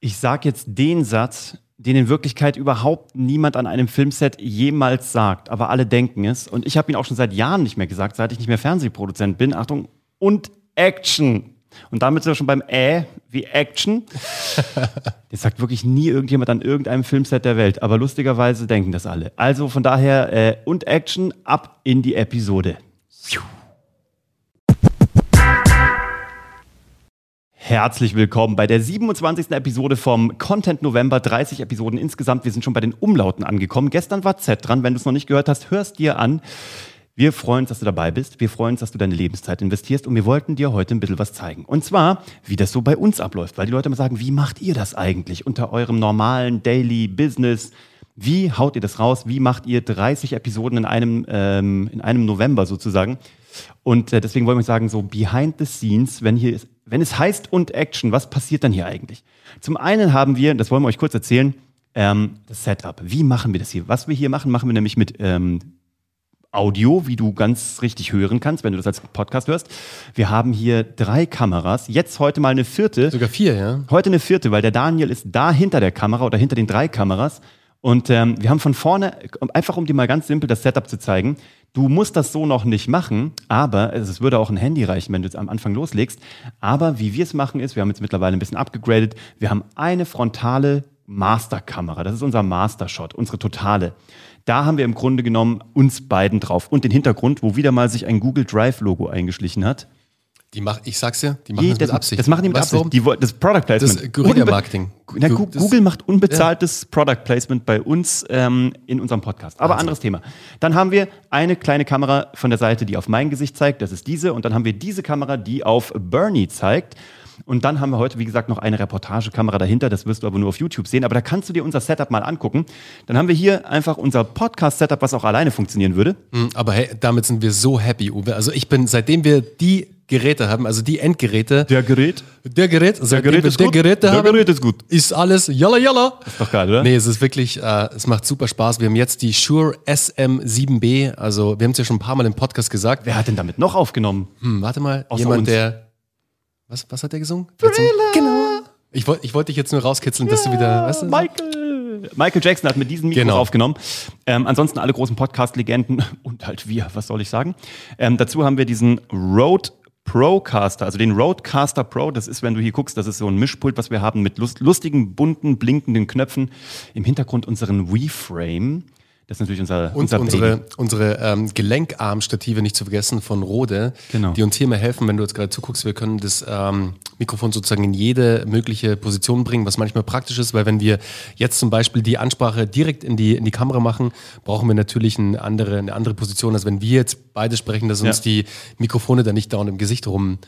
Ich sage jetzt den Satz, den in Wirklichkeit überhaupt niemand an einem Filmset jemals sagt, aber alle denken es. Und ich habe ihn auch schon seit Jahren nicht mehr gesagt, seit ich nicht mehr Fernsehproduzent bin. Achtung, und Action. Und damit sind wir schon beim Ä wie Action. Das sagt wirklich nie irgendjemand an irgendeinem Filmset der Welt, aber lustigerweise denken das alle. Also von daher äh, und Action ab in die Episode. Herzlich willkommen bei der 27. Episode vom Content November. 30 Episoden insgesamt. Wir sind schon bei den Umlauten angekommen. Gestern war Z dran. Wenn du es noch nicht gehört hast, hörst dir an. Wir freuen uns, dass du dabei bist. Wir freuen uns, dass du deine Lebenszeit investierst und wir wollten dir heute ein bisschen was zeigen. Und zwar, wie das so bei uns abläuft, weil die Leute immer sagen, wie macht ihr das eigentlich unter eurem normalen Daily Business? Wie haut ihr das raus? Wie macht ihr 30 Episoden in einem, ähm, in einem November sozusagen? Und äh, deswegen wollen wir sagen, so behind the scenes, wenn hier, wenn es heißt und Action, was passiert dann hier eigentlich? Zum einen haben wir, das wollen wir euch kurz erzählen, ähm, das Setup. Wie machen wir das hier? Was wir hier machen, machen wir nämlich mit ähm, Audio, wie du ganz richtig hören kannst, wenn du das als Podcast hörst. Wir haben hier drei Kameras, jetzt heute mal eine vierte. Sogar vier, ja? Heute eine vierte, weil der Daniel ist da hinter der Kamera oder hinter den drei Kameras. Und ähm, wir haben von vorne, einfach um dir mal ganz simpel das Setup zu zeigen, du musst das so noch nicht machen, aber es würde auch ein Handy reichen, wenn du jetzt am Anfang loslegst. Aber wie wir es machen ist, wir haben jetzt mittlerweile ein bisschen abgegradet, wir haben eine frontale Masterkamera, das ist unser Mastershot, unsere totale. Da haben wir im Grunde genommen uns beiden drauf und den Hintergrund, wo wieder mal sich ein Google Drive Logo eingeschlichen hat. Die mach, ich sag's dir, die machen Je, das mit Absicht. Das machen die mit Weißt Absicht. Die, das Product Placement. Das Guerilla-Marketing. Das- Google macht unbezahltes Product Placement bei uns ähm, in unserem Podcast. Aber Wahnsinn. anderes Thema. Dann haben wir eine kleine Kamera von der Seite, die auf mein Gesicht zeigt. Das ist diese. Und dann haben wir diese Kamera, die auf Bernie zeigt. Und dann haben wir heute, wie gesagt, noch eine Reportagekamera dahinter. Das wirst du aber nur auf YouTube sehen. Aber da kannst du dir unser Setup mal angucken. Dann haben wir hier einfach unser Podcast-Setup, was auch alleine funktionieren würde. Hm, Aber hey, damit sind wir so happy, Uwe. Also ich bin, seitdem wir die Geräte haben, also die Endgeräte, Der Gerät. der Gerät, seitdem Gerät wir ist der gut. Geräte Der haben, Gerät ist gut. ist alles jalla jalla. Ist doch geil, oder? Nee, es ist wirklich, äh, es macht super Spaß. Wir haben jetzt die Shure SM7B, also wir haben es ja schon ein paar Mal im Podcast gesagt. Wer hat denn damit noch aufgenommen? Hm, warte mal, Außer jemand, uns. der, was, was hat der gesungen? Genau. Ich wollte ich wollt dich jetzt nur rauskitzeln, dass du wieder, weißt du, Michael. Michael Jackson hat mit diesen Mikros Genau. aufgenommen. Ähm, ansonsten alle großen Podcast-Legenden und halt wir, was soll ich sagen. Ähm, dazu haben wir diesen Rode Procaster, also den Rodecaster Pro. Das ist, wenn du hier guckst, das ist so ein Mischpult, was wir haben mit lust lustigen, bunten, blinkenden Knöpfen. Im Hintergrund unseren WeFrame. Das ist natürlich unser, Und unser Baby. unsere, unsere ähm, Gelenkarmstative nicht zu vergessen von Rode, Genau. die uns hier mal helfen, wenn du jetzt gerade zuguckst. Wir können das ähm, Mikrofon sozusagen in jede mögliche Position bringen, was manchmal praktisch ist, weil wenn wir jetzt zum Beispiel die Ansprache direkt in die, in die Kamera machen, brauchen wir natürlich eine andere, eine andere Position, als wenn wir jetzt beide sprechen, dass uns Ja. die Mikrofone dann nicht dauernd im Gesicht rum,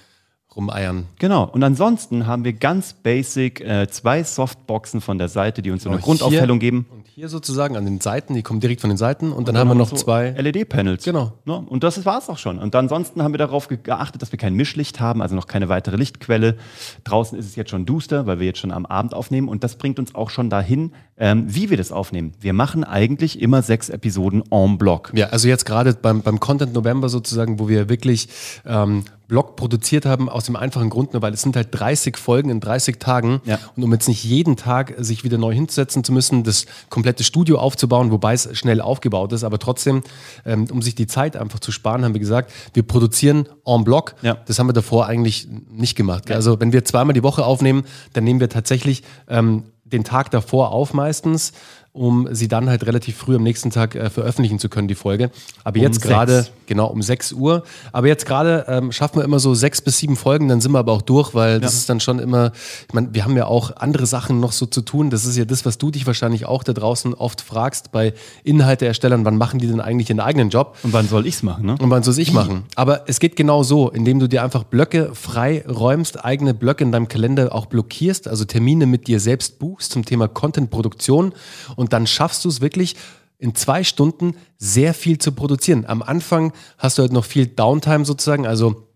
rumeiern. Genau. Und ansonsten haben wir ganz basic äh, zwei Softboxen von der Seite, die uns so eine Genau, Grundaufhellung hier, geben. Und hier sozusagen an den Seiten, die kommen direkt von den Seiten und dann, haben wir noch so zwei. LED-Panels. Genau. Ne? Und das war es auch schon. Und ansonsten haben wir darauf ge- geachtet, dass wir kein Mischlicht haben, also noch keine weitere Lichtquelle. Draußen ist es jetzt schon duster, weil wir jetzt schon am Abend aufnehmen. Und das bringt uns auch schon dahin, ähm, wie wir das aufnehmen. Wir machen eigentlich immer sechs Episoden en bloc. Ja, also jetzt gerade beim, beim Content November sozusagen, wo wir wirklich ähm, Blog produziert haben, aus dem einfachen Grund, nur weil es sind halt 30 Folgen in 30 Tagen. Ja. Und um jetzt nicht jeden Tag sich wieder neu hinzusetzen zu müssen, das komplette Studio aufzubauen, wobei es schnell aufgebaut ist, aber trotzdem, ähm, um sich die Zeit einfach zu sparen, haben wir gesagt, wir produzieren en bloc. Ja. Das haben wir davor eigentlich nicht gemacht. gell? Also wenn wir zweimal die Woche aufnehmen, dann nehmen wir tatsächlich ähm, den Tag davor auf meistens, um sie dann halt relativ früh am nächsten Tag äh, veröffentlichen zu können, die Folge. Aber jetzt sechs. gerade, genau, um 6 Uhr. Aber jetzt gerade ähm, schaffen wir immer so sechs bis sieben Folgen, dann sind wir aber auch durch, weil das Ja. ist dann schon immer, ich meine, wir haben ja auch andere Sachen noch so zu tun. Das ist ja das, was du dich wahrscheinlich auch da draußen oft fragst bei Inhalteerstellern, wann machen die denn eigentlich ihren eigenen Job? Und wann soll ich's machen? Ne? Und wann soll ich machen? Aber es geht genau so, indem du dir einfach Blöcke frei räumst, eigene Blöcke in deinem Kalender auch blockierst, also Termine mit dir selbst buchst zum Thema Content-Produktion und dann schaffst du es wirklich in zwei Stunden sehr viel zu produzieren. Am Anfang hast du halt noch viel Downtime sozusagen, also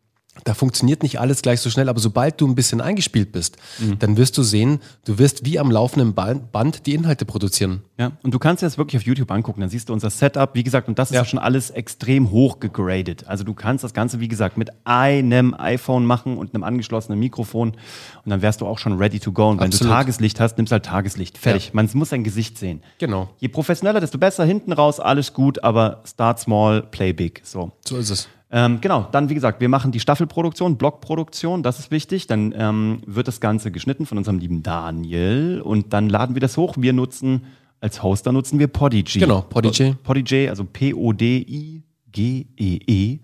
da funktioniert nicht alles gleich so schnell, aber sobald du ein bisschen eingespielt bist, mhm. dann wirst du sehen, du wirst wie am laufenden Band die Inhalte produzieren. Ja, und du kannst dir das wirklich auf YouTube angucken, dann siehst du unser Setup, wie gesagt, und das ist ja schon alles extrem hoch gegradet. Also du kannst das Ganze, wie gesagt, mit einem iPhone machen und einem angeschlossenen Mikrofon und dann wärst du auch schon ready to go. Und wenn Absolut. du Tageslicht hast, nimmst halt Tageslicht. Fertig. Ja. Man muss dein Gesicht sehen. Genau. Je professioneller, desto besser. Hinten raus, alles gut, aber start small, play big. So, so ist es. Ähm, genau, dann wie gesagt, wir machen die Staffelproduktion, Blockproduktion, das ist wichtig. Dann ähm, wird das Ganze geschnitten von unserem lieben Daniel und dann laden wir das hoch. Wir nutzen, als Hoster nutzen wir Podigy. Genau, Podigy. Podigy, also P-O-D-I. G-E-E.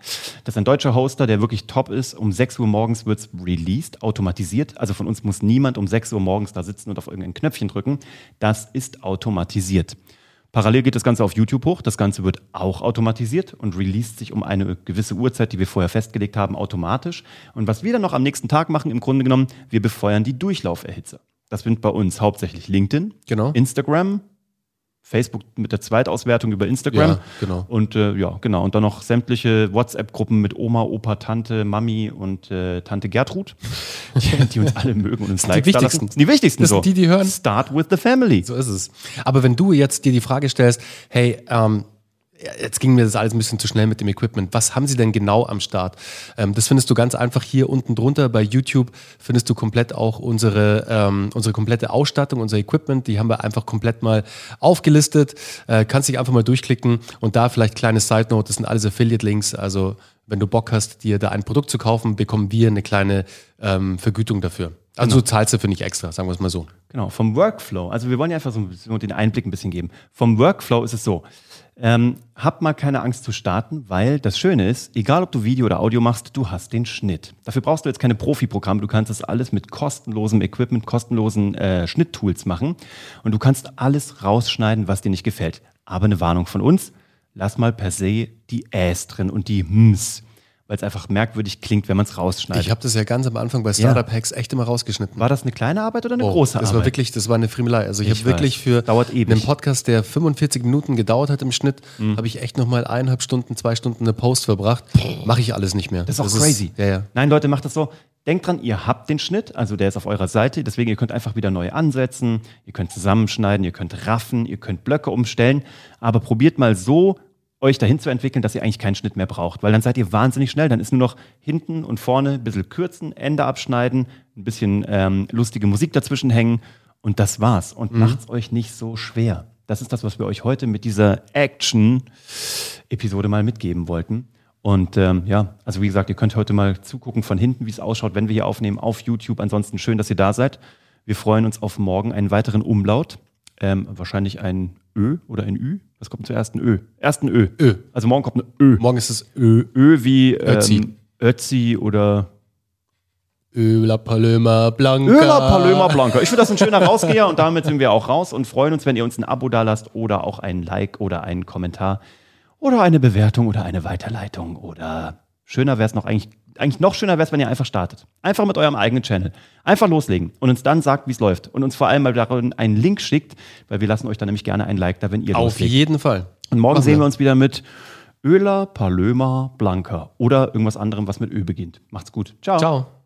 Das ist ein deutscher Hoster, der wirklich top ist. Um 6 Uhr morgens wird es released, automatisiert. Also von uns muss niemand um 6 Uhr morgens da sitzen und auf irgendein Knöpfchen drücken. Das ist automatisiert. Parallel geht das Ganze auf YouTube hoch. Das Ganze wird auch automatisiert und released sich um eine gewisse Uhrzeit, die wir vorher festgelegt haben, automatisch. Und was wir dann noch am nächsten Tag machen, im Grunde genommen, wir befeuern die Durchlauferhitzer. Das sind bei uns hauptsächlich LinkedIn, genau. Instagram, Facebook mit der Zweitauswertung über Instagram. Ja, genau. Und äh, ja, genau. Und dann noch sämtliche WhatsApp-Gruppen mit Oma, Opa, Tante, Mami und äh, Tante Gertrud, die, die, uns alle mögen und uns Likes die wichtigsten. Die wichtigsten das so. sind die, die hören. Start with the family. So ist es. Aber wenn du jetzt dir die Frage stellst, hey, ähm, jetzt ging mir das alles ein bisschen zu schnell mit dem Equipment. Was haben Sie denn genau am Start? Ähm, das findest du ganz einfach hier unten drunter bei YouTube. Findest du komplett auch unsere, ähm, unsere komplette Ausstattung, unser Equipment. Die haben wir einfach komplett mal aufgelistet. Äh, kannst dich einfach mal durchklicken und da vielleicht kleine Side Note. Das sind alles Affiliate-Links. Also wenn du Bock hast, dir da ein Produkt zu kaufen, bekommen wir eine kleine ähm, Vergütung dafür. Also genau. zahlst du für nicht extra, sagen wir es mal so. Genau, vom Workflow. Also wir wollen ja einfach so den Einblick ein bisschen geben. Vom Workflow ist es so. Ähm, hab mal keine Angst zu starten, weil das Schöne ist, egal ob du Video oder Audio machst, du hast den Schnitt. Dafür brauchst du jetzt keine Profi-Programme, du kannst das alles mit kostenlosem Equipment, kostenlosen äh, Schnitttools machen und du kannst alles rausschneiden, was dir nicht gefällt. Aber eine Warnung von uns, lass mal per se die Äs drin und die Ms weil es einfach merkwürdig klingt, wenn man es rausschneidet. Ich habe das ja ganz am Anfang bei Startup Hacks echt immer rausgeschnitten. War das eine kleine Arbeit oder eine oh, große das Arbeit? Das war wirklich, das war eine Friemelei. Also ich, ich habe wirklich für einen Podcast, der 45 Minuten gedauert hat im Schnitt, mhm. habe ich echt nochmal eineinhalb Stunden, zwei Stunden eine Post verbracht. Mache ich alles nicht mehr. Das ist auch das crazy. Ist, ja, ja. Nein, Leute, macht das so. Denkt dran, ihr habt den Schnitt, also der ist auf eurer Seite, deswegen ihr könnt einfach wieder neu ansetzen, ihr könnt zusammenschneiden, ihr könnt raffen, ihr könnt Blöcke umstellen, aber probiert mal so euch dahin zu entwickeln, dass ihr eigentlich keinen Schnitt mehr braucht. Weil dann seid ihr wahnsinnig schnell. Dann ist nur noch hinten und vorne ein bisschen kürzen, Ende abschneiden, ein bisschen ähm, lustige Musik dazwischen hängen und das war's. Und mhm. macht's euch nicht so schwer. Das ist das, was wir euch heute mit dieser Action-Episode mal mitgeben wollten. Und ähm, ja, also wie gesagt, ihr könnt heute mal zugucken von hinten, wie es ausschaut, wenn wir hier aufnehmen auf YouTube. Ansonsten schön, dass ihr da seid. Wir freuen uns auf morgen einen weiteren Umlaut. Ähm, wahrscheinlich ein Ö oder ein Ü. Was kommt zuerst? Ein Ö. Erst ein Ö. Ö. Also morgen kommt ein Ö. Morgen ist es Ö. Ö wie ähm, Ötzi. Ötzi oder Öla Paloma Blanca. Öla Paloma Blanca. Ich finde das ein schöner Rausgeher und damit sind wir auch raus und freuen uns, wenn ihr uns ein Abo da lasst oder auch ein Like oder einen Kommentar oder eine Bewertung oder eine Weiterleitung oder schöner wäre es noch eigentlich eigentlich noch schöner wäre es, wenn ihr einfach startet. Einfach mit eurem eigenen Channel. Einfach loslegen und uns dann sagt, wie es läuft. Und uns vor allem mal darin einen Link schickt, weil wir lassen euch dann nämlich gerne ein Like da, wenn ihr Auf loslegt. Auf jeden Fall. Und morgen Machen sehen wir uns wieder mit Öler Palöma Blanca oder irgendwas anderem, was mit Ö beginnt. Macht's gut. Ciao. Ciao.